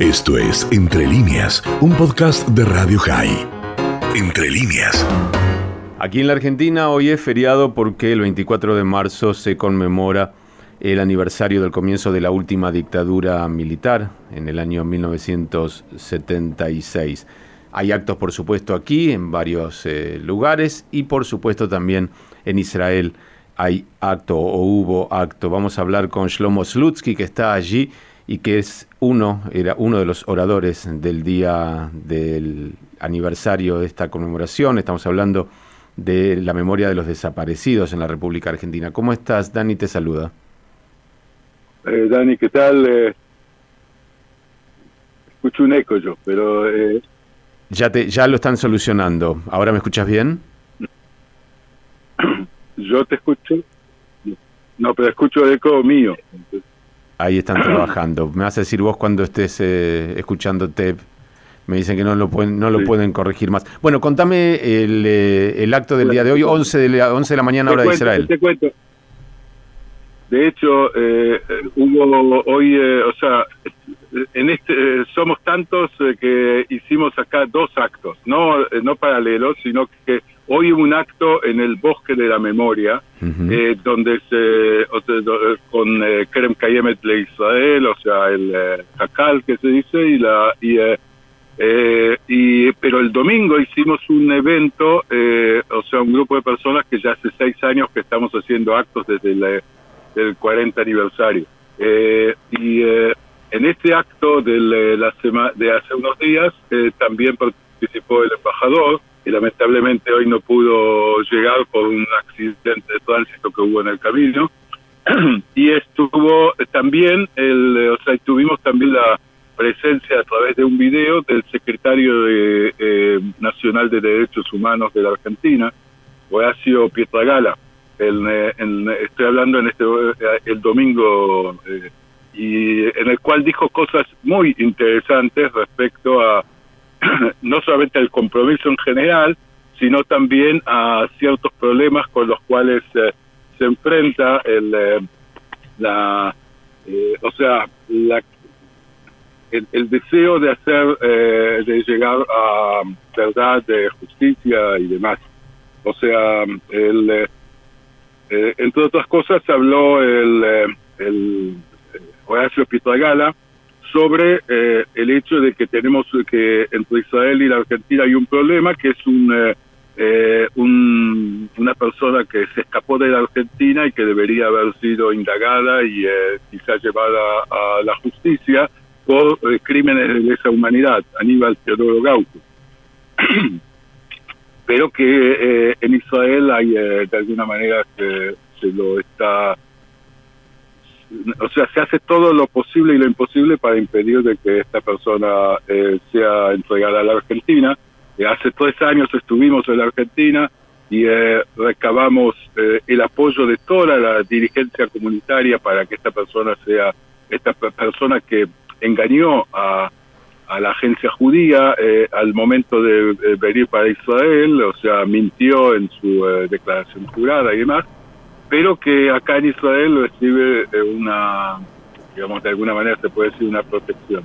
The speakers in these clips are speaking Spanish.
Esto es Entre líneas, un podcast de Radio High. Entre líneas. Aquí en la Argentina hoy es feriado porque el 24 de marzo se conmemora el aniversario del comienzo de la última dictadura militar en el año 1976. Hay actos, por supuesto, aquí en varios eh, lugares y, por supuesto, también en Israel hay acto o hubo acto. Vamos a hablar con Shlomo Slutsky, que está allí y que es uno, era uno de los oradores del día del aniversario de esta conmemoración. Estamos hablando de la memoria de los desaparecidos en la República Argentina. ¿Cómo estás? Dani te saluda. Eh, Dani, ¿qué tal? Eh, escucho un eco yo, pero... Eh, ya, te, ya lo están solucionando. ¿Ahora me escuchas bien? Yo te escucho. No, pero escucho eco mío. Ahí están trabajando. Me vas a decir vos cuando estés eh, escuchándote. Me dicen que no lo pueden, no lo pueden corregir más. Bueno, contame el, eh, el acto del día de hoy, 11 de la, 11 de la mañana, hora de Israel. Te cuento. De hecho, eh, hubo hoy, eh, o sea, en este somos tantos que hicimos acá dos actos, no no paralelos, sino que Hoy hubo un acto en el Bosque de la Memoria, eh, donde se, con eh, Kerem Kayemet de Israel, o sea, el eh, que se dice, y la y, eh, y pero el domingo hicimos un evento, o sea, un grupo de personas que ya hace seis años que estamos haciendo actos desde el, del 40 aniversario. y en este acto de, la de hace unos días también participó el embajador, y lamentablemente hoy no pudo llegar por un accidente de tránsito que hubo en el camino. y estuvo también, el, o sea, tuvimos también la presencia a través de un video del secretario de, eh, nacional de Derechos Humanos de la Argentina, Horacio Pietragala. El, el, estoy hablando en este el domingo eh, y en el cual dijo cosas muy interesantes respecto a no solamente al compromiso en general, sino también a ciertos problemas con los cuales eh, se enfrenta el, eh, la, eh, o sea, la, el, deseo de hacer, de llegar a verdad, de justicia y demás. O sea, el, entre otras cosas habló el, el Horacio Pietragala, sobre eh, el hecho de que tenemos que entre Israel y la Argentina hay un problema que es un, eh, eh, un una persona que se escapó de la Argentina y que debería haber sido indagada y quizá llevada a la justicia por crímenes de lesa humanidad, Aníbal Teodoro Gauto. Pero que en Israel hay de alguna manera que se lo está o sea, se hace todo lo posible y lo imposible para impedir de que esta persona eh, sea entregada a la Argentina. Eh, hace tres años estuvimos en la Argentina y eh, recabamos el apoyo de toda la dirigencia comunitaria para que esta persona sea, esta persona que engañó a, a la agencia judía al momento de venir para Israel, o sea, mintió en su declaración jurada y demás, pero que acá en Israel recibe eh, una, digamos, de alguna manera se puede decir una protección.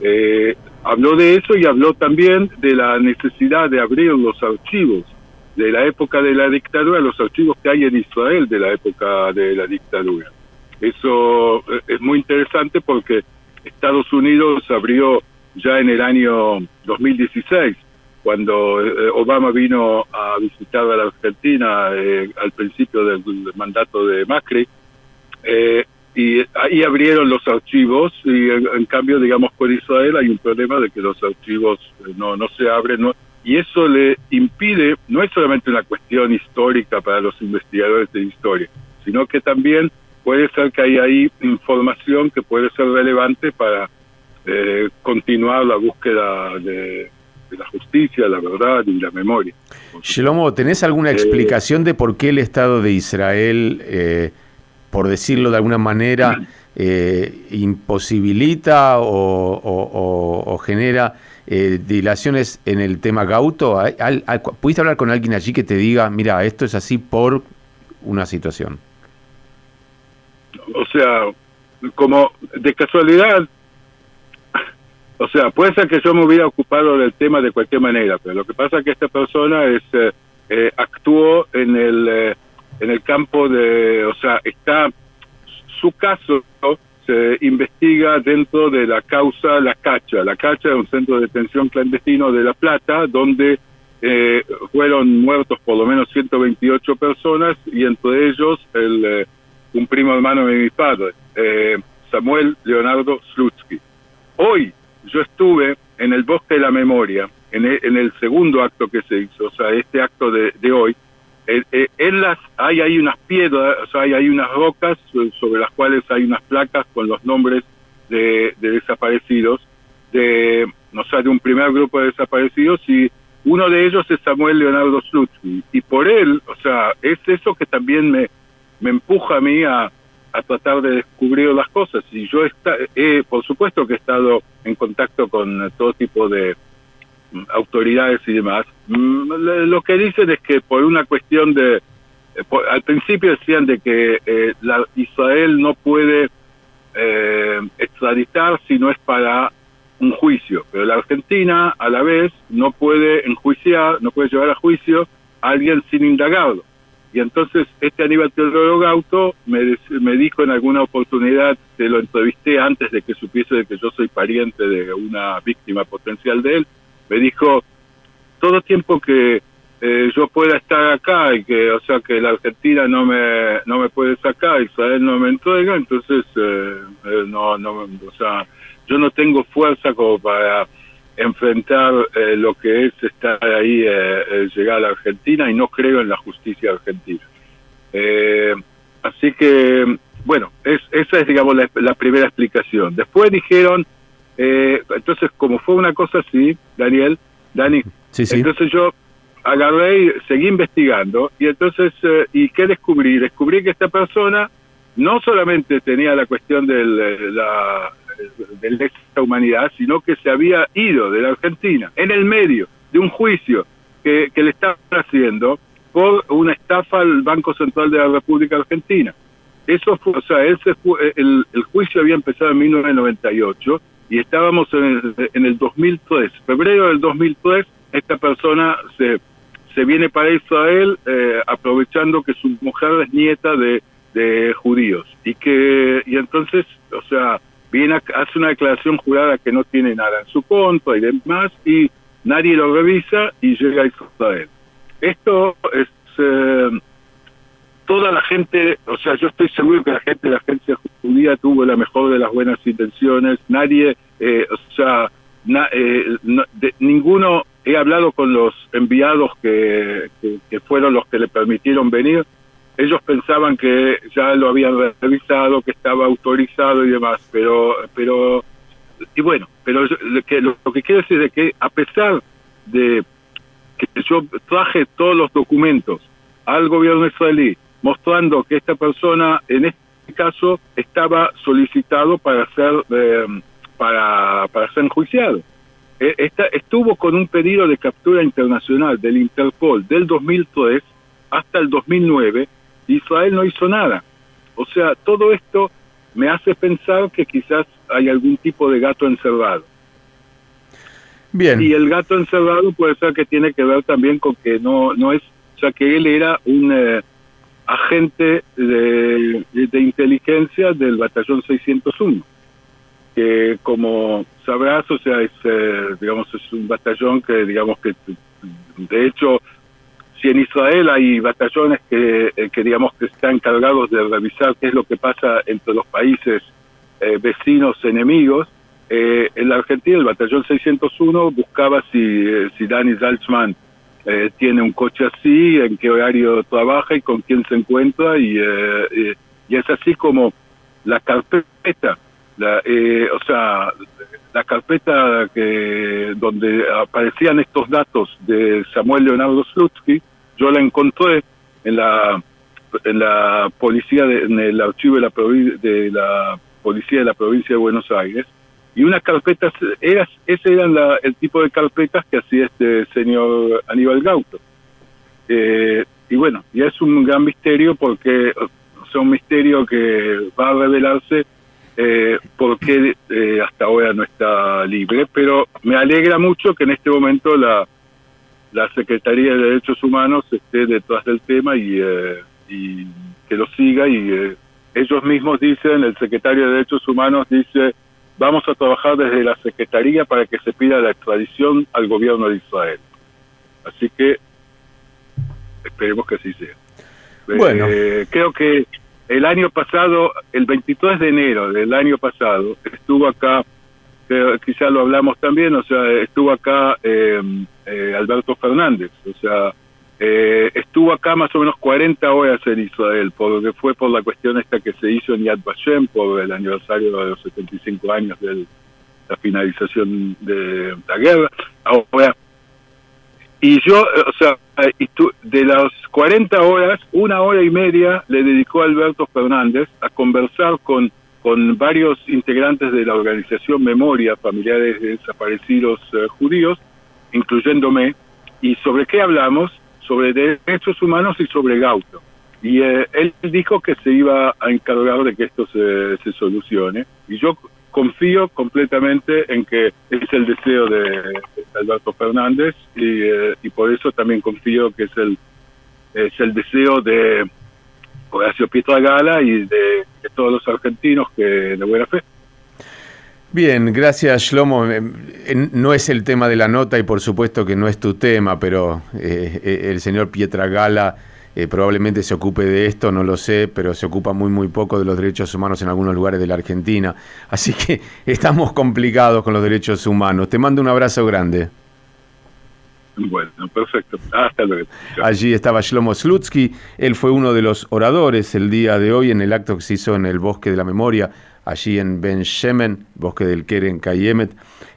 Eh, habló de eso y habló también de la necesidad de abrir los archivos de la época de la dictadura, los archivos que hay en Israel de la época de la dictadura. Eso eh, es muy interesante porque Estados Unidos abrió ya en el año 2016 cuando eh, Obama vino a visitar a la Argentina eh, al principio del, mandato de Macri, eh, y ahí abrieron los archivos y en, cambio, digamos, con Israel hay un problema de que los archivos no, no se abren, no, y eso le impide, no es solamente una cuestión histórica para los investigadores de historia, sino que también puede ser que hay ahí información que puede ser relevante para continuar la búsqueda de de la justicia, la verdad y la memoria. Shlomo, ¿tenés alguna eh, explicación de por qué el Estado de Israel, eh, por decirlo de alguna manera, eh, imposibilita o, genera dilaciones en el tema Gauto? ¿Pudiste hablar con alguien allí que te diga, mira, esto es así por una situación? O sea, como de casualidad o sea, puede ser que yo me hubiera ocupado del tema de cualquier manera, pero lo que pasa es que esta persona es eh, eh, actuó en el eh, en el campo de, o sea, está su caso se investiga dentro de la causa La Cacha. La Cacha es un centro de detención clandestino de La Plata, donde eh, fueron muertos por lo menos 128 personas y entre ellos el, un primo hermano de mi padre, Samuel Leonardo Slutsky. Hoy yo estuve en el Bosque de la Memoria, en el, en el segundo acto que se hizo, o sea, este acto de, de hoy, en las hay ahí unas piedras, o sea, hay ahí unas rocas sobre las cuales hay unas placas con los nombres de, de desaparecidos, de, o sea, de un primer grupo de desaparecidos y uno de ellos es Samuel Leonardo Slutsky. Y por él, o sea, es eso que también me, me empuja a mí a, a tratar de descubrir las cosas. Y yo está, he, por supuesto que he estado en contacto con todo tipo de autoridades y demás, mm, lo que dicen es que por una cuestión de, eh, al principio decían de que eh, la, Israel no puede eh, extraditar si no es para un juicio, pero la Argentina a la vez no puede enjuiciar, no puede llevar a juicio a alguien sin indagarlo. Y entonces este Aníbal Teodoro Gauto me, me dijo en alguna oportunidad, te lo entrevisté antes de que supiese de que yo soy pariente de una víctima potencial de él, me dijo, todo tiempo que eh, yo pueda estar acá y que, o sea, que la Argentina no me, no me puede sacar, Israel no me entrega, entonces, eh, eh, no, no, o sea, yo no tengo fuerza como para enfrentar lo que es estar ahí, llegar a la Argentina y no creo en la justicia argentina. así que, bueno, es, esa es, digamos, la primera explicación. Después dijeron, eh, entonces, como fue una cosa así, Daniel, Dani, entonces yo agarré y seguí investigando y entonces, eh, ¿y qué descubrí? Descubrí que esta persona no solamente tenía la cuestión eh, la, de la humanidad, sino que se había ido de la Argentina en el medio de un juicio que, que le estaban haciendo por una estafa al Banco Central de la República Argentina. Eso fue, o sea, fue, el, el juicio había empezado en 1998 y estábamos en el, en el 2003, febrero del 2003, esta persona se, se viene para Israel eh, aprovechando que su mujer es nieta de, de judíos y que y entonces, o sea, viene hace una declaración jurada que no tiene nada en su contra y demás y nadie lo revisa y llega a Israel. Esto es eh, toda la gente, o sea, yo estoy seguro que la gente de la agencia judía tuvo la mejor de las buenas intenciones, nadie, eh, o sea, eh, ninguno, he hablado con los enviados que, que, fueron los que le permitieron venir, ellos pensaban que ya lo habían revisado, que estaba autorizado y demás, pero, pero, y bueno, pero lo que, lo que quiero decir es que a pesar de que yo traje todos los documentos al gobierno israelí, mostrando que esta persona en este caso estaba solicitado para ser eh, para, para ser enjuiciado. E, esta, estuvo con un pedido de captura internacional del Interpol del 2003 hasta el 2009 Israel no hizo nada. O sea, todo esto me hace pensar que quizás hay algún tipo de gato encerrado. Bien. Y el gato encerrado puede ser que tiene que ver también con que no no es, o sea, que él era un eh, agente de, de, inteligencia del batallón 601, que como sabrás, o sea, es, eh, digamos, es un batallón que, digamos, que de hecho, si en Israel hay batallones que, eh, que digamos, que están encargados de revisar qué es lo que pasa entre los países eh, vecinos enemigos, en la Argentina el batallón 601 buscaba si, si Dani Salzman eh, tiene un coche así, en qué horario trabaja y con quién se encuentra y, eh, y es así como la carpeta, la, eh, o sea, la carpeta que donde aparecían estos datos de Samuel Leonardo Slutsky, yo la encontré en la en la policía de, en el archivo de la de la policía de la provincia de Buenos Aires y unas carpetas, eras, ese eran el tipo de carpetas que hacía este señor Aníbal Gauto. Eh, y bueno, y es un gran misterio porque, o sea, un misterio que va a revelarse eh, por qué eh, hasta ahora no está libre, pero me alegra mucho que en este momento la, la Secretaría de Derechos Humanos esté detrás del tema y, eh, y que lo siga y eh, ellos mismos dicen, el secretario de Derechos Humanos dice, vamos a trabajar desde la Secretaría para que se pida la extradición al gobierno de Israel. Así que esperemos que así sea. Bueno. Eh, creo que el año pasado, el 23 de enero del año pasado, estuvo acá, quizá lo hablamos también, o sea, estuvo acá eh, eh, Alberto Fernández, o sea, eh, estuvo acá más o menos 40 horas en Israel, porque fue por la cuestión esta que se hizo en Yad Vashem, por el aniversario de los 75 años de la finalización de la guerra. Y yo, o sea, de las 40 horas, una hora y media le dedicó Alberto Fernández a conversar con, con varios integrantes de la organización Memoria, familiares de desaparecidos eh, judíos, incluyéndome. ¿Y sobre qué hablamos? Sobre derechos humanos y sobre Gauto. Y eh, él dijo que se iba a encargar de que esto se, solucione. Y yo confío completamente en que es el deseo de Alberto Fernández y, eh, y por eso también confío que es el es el deseo de Horacio Pietragala y de, de todos los argentinos que de buena fe. Bien, gracias Shlomo. Eh, No es el tema de la nota y por supuesto que no es tu tema, pero eh, eh, el señor Pietragala eh, probablemente se ocupe de esto, no lo sé, pero se ocupa muy muy poco de los derechos humanos en algunos lugares de la Argentina. Así que estamos complicados con los derechos humanos. Te mando un abrazo grande. Bueno, perfecto. Hasta luego. Allí estaba Shlomo Slutsky, él fue uno de los oradores el día de hoy en el acto que se hizo en el Bosque de la Memoria, allí en Ben Shemen, Bosque del Keren Kayemet,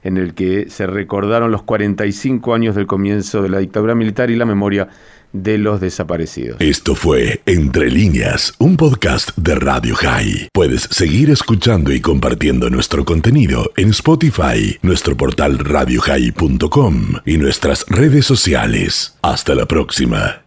en el que se recordaron los 45 años del comienzo de la dictadura militar y la memoria de los desaparecidos. Esto fue Entre líneas, un podcast de Radio High. Puedes seguir escuchando y compartiendo nuestro contenido en Spotify, nuestro portal radiohigh.com y nuestras redes sociales. Hasta la próxima.